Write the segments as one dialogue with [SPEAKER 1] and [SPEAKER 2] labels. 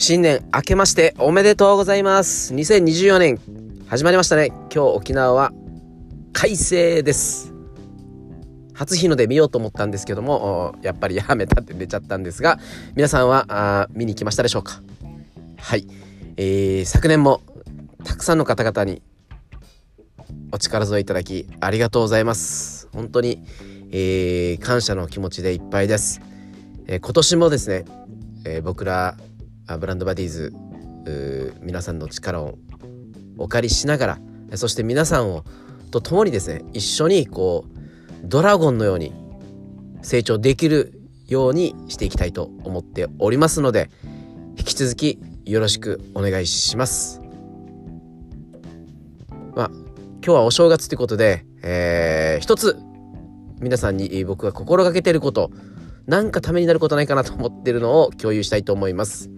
[SPEAKER 1] 新年明けましておめでとうございます。2024年始まりましたね。今日沖縄は快晴です。初日の出見ようと思ったんですけども、やっぱりやめたって出ちゃったんですが、皆さんはあ見に来ましたでしょうか？はい、えー、昨年もたくさんの方々にお力添えいただきありがとうございます。本当に、えー、感謝の気持ちでいっぱいです。えー、今年もですね、えー、僕らブランドバディーズ皆さんの力をお借りしながらそして皆さんをと共にですね一緒にこうドラゴンのように成長できるようにしていきたいと思っておりますので引き続きよろしくお願いします。まあ今日はお正月ということで、えー、一つ皆さんに僕が心がけてることなんかためになることないかなと思ってるのを共有したいと思います。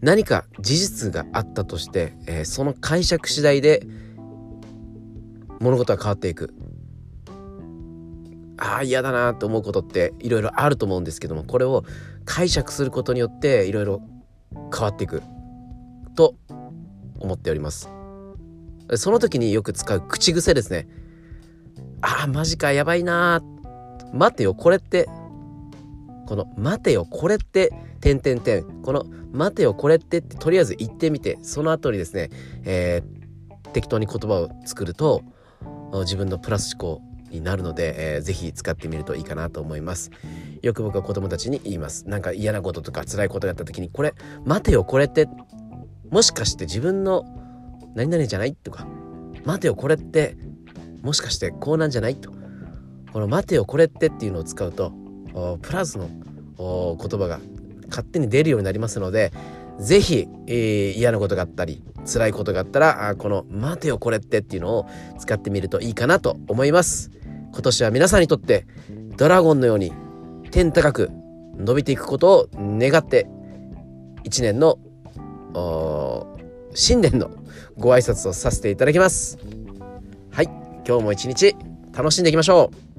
[SPEAKER 1] 何か事実があったとして、えー、その解釈次第で物事は変わっていく。ああ嫌だなと思うことっていろいろあると思うんですけどもこれを解釈することによっていろいろ変わっていく。と思っております。その時によく使う口癖ですね。ああマジかやばいな待てよこれってこの「待てよこれって」点点点この「待てよこれって」ってとりあえず言ってみてその後にですね、えー、適当に言葉を作ると自分のプラス思考になるので、えー、ぜひ使ってみるといいかなと思います。よく僕は子供たちに言います。なんか嫌なこととか辛いことがあった時にこれ待てよこれってもしかして自分の何々じゃないとか待てよこれってもしかしてこうなんじゃないとこの待てよこれってっていうのを使うとプラスの言葉が勝手に出るようになりますので是非、えー、嫌なことがあったり辛いことがあったらあこの「待てよこれって」っていうのを使ってみるといいかなと思います。今年は皆さんにとってドラゴンのように天高く伸びていくことを願って一年の新年のご挨拶をさせていただきます。はい今日も一日楽しんでいきましょう。